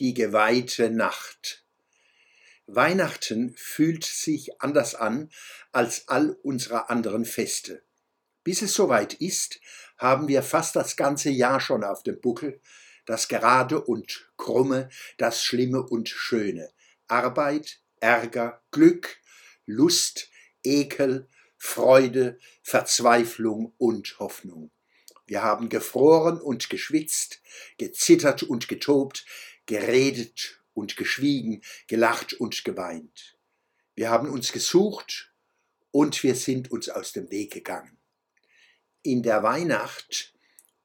Die geweihte Nacht. Weihnachten fühlt sich anders an als all unsere anderen Feste. Bis es soweit ist, haben wir fast das ganze Jahr schon auf dem Buckel, das Gerade und Krumme, das Schlimme und Schöne, Arbeit, Ärger, Glück, Lust, Ekel, Freude, Verzweiflung und Hoffnung. Wir haben gefroren und geschwitzt, gezittert und getobt, geredet und geschwiegen, gelacht und geweint. Wir haben uns gesucht und wir sind uns aus dem Weg gegangen. In der Weihnacht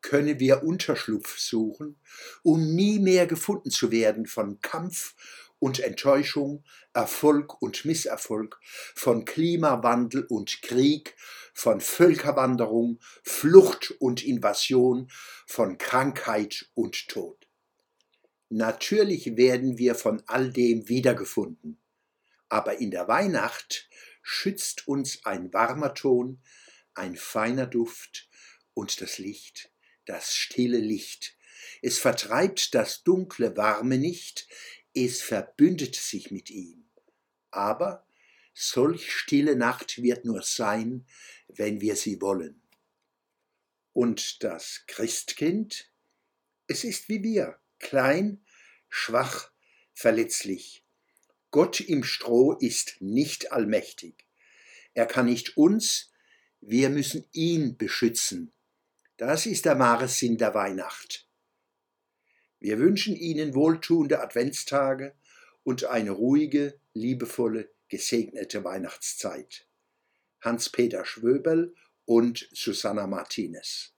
können wir Unterschlupf suchen, um nie mehr gefunden zu werden von Kampf und Enttäuschung, Erfolg und Misserfolg, von Klimawandel und Krieg, von Völkerwanderung, Flucht und Invasion, von Krankheit und Tod. Natürlich werden wir von all dem wiedergefunden, aber in der Weihnacht schützt uns ein warmer Ton, ein feiner Duft und das Licht, das stille Licht. Es vertreibt das dunkle Warme nicht, es verbündet sich mit ihm. Aber solch stille Nacht wird nur sein, wenn wir sie wollen. Und das Christkind? Es ist wie wir, klein, schwach, verletzlich. Gott im Stroh ist nicht allmächtig. Er kann nicht uns, wir müssen ihn beschützen. Das ist der wahre Sinn der Weihnacht. Wir wünschen Ihnen wohltuende Adventstage und eine ruhige, liebevolle, gesegnete Weihnachtszeit. Hans-Peter Schwöbel und Susanna Martinez.